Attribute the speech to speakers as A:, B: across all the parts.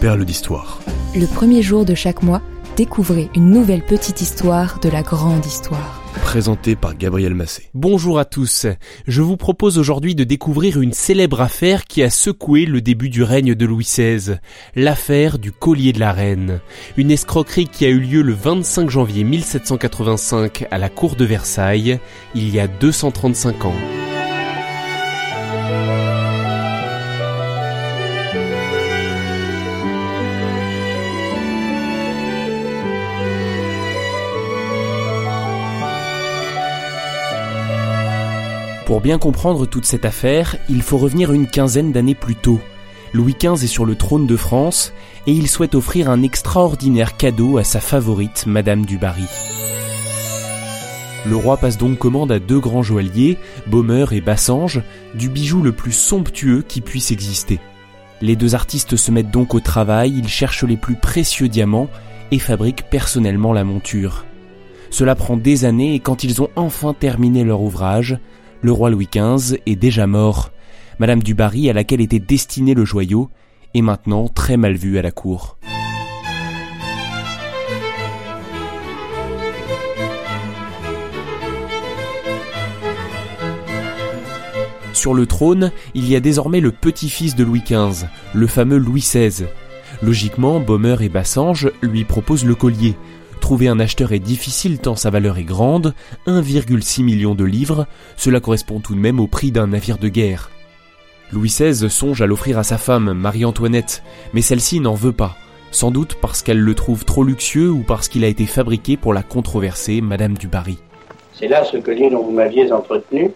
A: Perle d'histoire.
B: Le premier jour de chaque mois, découvrez une nouvelle petite histoire de la grande histoire.
A: Présenté par Gabriel Massé.
C: Bonjour à tous. Je vous propose aujourd'hui de découvrir une célèbre affaire qui a secoué le début du règne de Louis XVI. L'affaire du collier de la reine. Une escroquerie qui a eu lieu le 25 janvier 1785 à la cour de Versailles, il y a 235 ans. Pour bien comprendre toute cette affaire, il faut revenir une quinzaine d'années plus tôt. Louis XV est sur le trône de France et il souhaite offrir un extraordinaire cadeau à sa favorite, Madame du Barry. Le roi passe donc commande à deux grands joailliers, Baumer et Bassange, du bijou le plus somptueux qui puisse exister. Les deux artistes se mettent donc au travail, ils cherchent les plus précieux diamants et fabriquent personnellement la monture. Cela prend des années et quand ils ont enfin terminé leur ouvrage, le roi Louis XV est déjà mort. Madame du Barry, à laquelle était destiné le joyau, est maintenant très mal vue à la cour. Sur le trône, il y a désormais le petit-fils de Louis XV, le fameux Louis XVI. Logiquement, Baumer et Bassange lui proposent le collier, Trouver un acheteur est difficile tant sa valeur est grande, 1,6 million de livres, cela correspond tout de même au prix d'un navire de guerre. Louis XVI songe à l'offrir à sa femme, Marie-Antoinette, mais celle-ci n'en veut pas, sans doute parce qu'elle le trouve trop luxueux ou parce qu'il a été fabriqué pour la controversée Madame du Barry.
D: C'est là ce collier dont vous m'aviez entretenu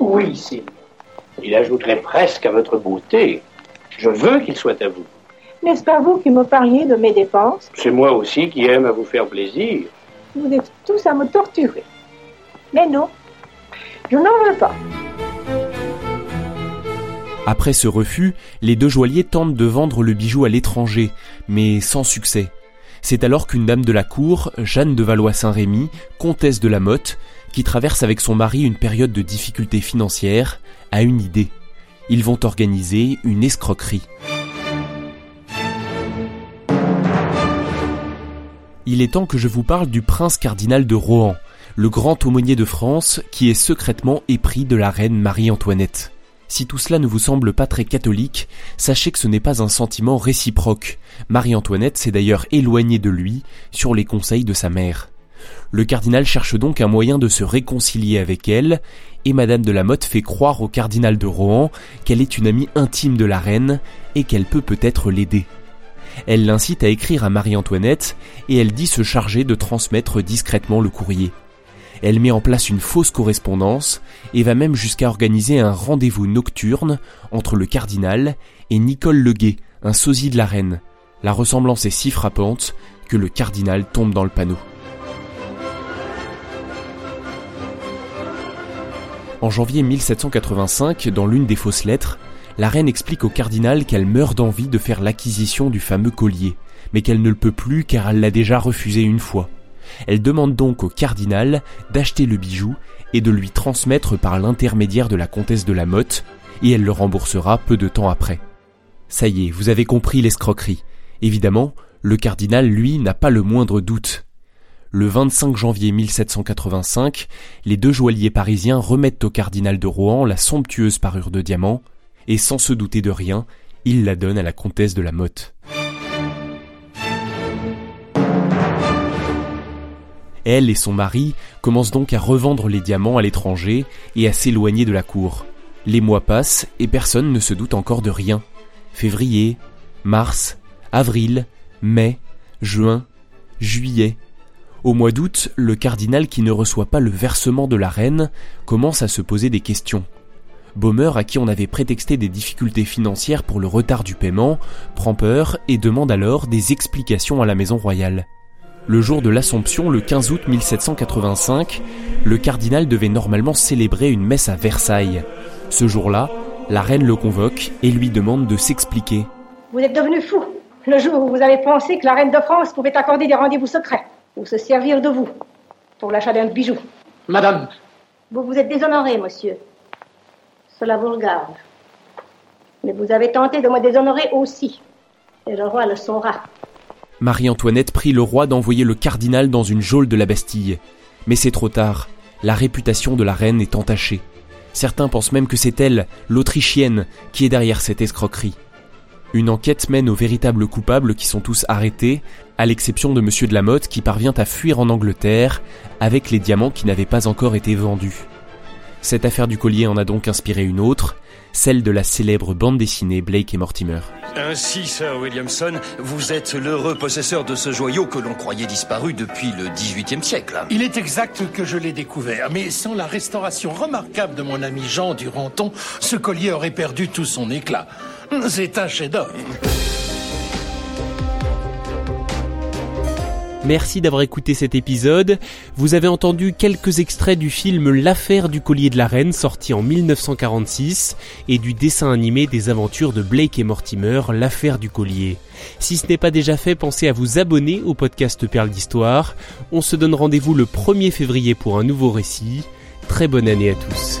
E: Oui, c'est.
D: Il ajouterait presque à votre beauté. Je veux qu'il soit à vous.
E: N'est-ce pas vous qui me parliez de mes dépenses
D: C'est moi aussi qui aime à vous faire plaisir.
E: Vous êtes tous à me torturer. Mais non, je n'en veux pas.
C: Après ce refus, les deux joailliers tentent de vendre le bijou à l'étranger, mais sans succès. C'est alors qu'une dame de la cour, Jeanne de Valois-Saint-Rémy, comtesse de la Motte, qui traverse avec son mari une période de difficultés financières, a une idée. Ils vont organiser une escroquerie. Il est temps que je vous parle du prince cardinal de Rohan, le grand aumônier de France qui est secrètement épris de la reine Marie-Antoinette. Si tout cela ne vous semble pas très catholique, sachez que ce n'est pas un sentiment réciproque. Marie-Antoinette s'est d'ailleurs éloignée de lui sur les conseils de sa mère. Le cardinal cherche donc un moyen de se réconcilier avec elle, et Madame de la Motte fait croire au cardinal de Rohan qu'elle est une amie intime de la reine et qu'elle peut peut-être l'aider. Elle l'incite à écrire à Marie-Antoinette et elle dit se charger de transmettre discrètement le courrier. Elle met en place une fausse correspondance et va même jusqu'à organiser un rendez-vous nocturne entre le cardinal et Nicole Leguet, un sosie de la reine. La ressemblance est si frappante que le cardinal tombe dans le panneau. En janvier 1785, dans l'une des fausses lettres, la reine explique au cardinal qu'elle meurt d'envie de faire l'acquisition du fameux collier, mais qu'elle ne le peut plus car elle l'a déjà refusé une fois. Elle demande donc au cardinal d'acheter le bijou et de lui transmettre par l'intermédiaire de la comtesse de la Motte, et elle le remboursera peu de temps après. Ça y est, vous avez compris l'escroquerie. Évidemment, le cardinal, lui, n'a pas le moindre doute. Le 25 janvier 1785, les deux joailliers parisiens remettent au cardinal de Rohan la somptueuse parure de diamants, et sans se douter de rien, il la donne à la comtesse de la Motte. Elle et son mari commencent donc à revendre les diamants à l'étranger et à s'éloigner de la cour. Les mois passent et personne ne se doute encore de rien. Février, mars, avril, mai, juin, juillet. Au mois d'août, le cardinal qui ne reçoit pas le versement de la reine commence à se poser des questions. Baumer, à qui on avait prétexté des difficultés financières pour le retard du paiement, prend peur et demande alors des explications à la Maison royale. Le jour de l'Assomption, le 15 août 1785, le cardinal devait normalement célébrer une messe à Versailles. Ce jour-là, la reine le convoque et lui demande de s'expliquer.
E: Vous êtes devenu fou le jour où vous avez pensé que la reine de France pouvait accorder des rendez-vous secrets ou se servir de vous pour l'achat d'un bijou.
D: Madame,
E: Vous vous êtes déshonoré, monsieur. Cela vous regarde. Mais vous avez tenté de me déshonorer aussi. Et le roi le saura.
C: Marie-Antoinette prie le roi d'envoyer le cardinal dans une geôle de la Bastille. Mais c'est trop tard. La réputation de la reine est entachée. Certains pensent même que c'est elle, l'Autrichienne, qui est derrière cette escroquerie. Une enquête mène aux véritables coupables qui sont tous arrêtés, à l'exception de Monsieur de la Motte qui parvient à fuir en Angleterre avec les diamants qui n'avaient pas encore été vendus. Cette affaire du collier en a donc inspiré une autre, celle de la célèbre bande dessinée Blake et Mortimer.
F: Ainsi, Sir Williamson, vous êtes l'heureux possesseur de ce joyau que l'on croyait disparu depuis le XVIIIe siècle.
G: Il est exact que je l'ai découvert, mais sans la restauration remarquable de mon ami Jean Duranton, ce collier aurait perdu tout son éclat. C'est un chef-d'œuvre.
C: Merci d'avoir écouté cet épisode. Vous avez entendu quelques extraits du film L'affaire du collier de la reine sorti en 1946 et du dessin animé des aventures de Blake et Mortimer L'affaire du collier. Si ce n'est pas déjà fait, pensez à vous abonner au podcast Perle d'Histoire. On se donne rendez-vous le 1er février pour un nouveau récit. Très bonne année à tous.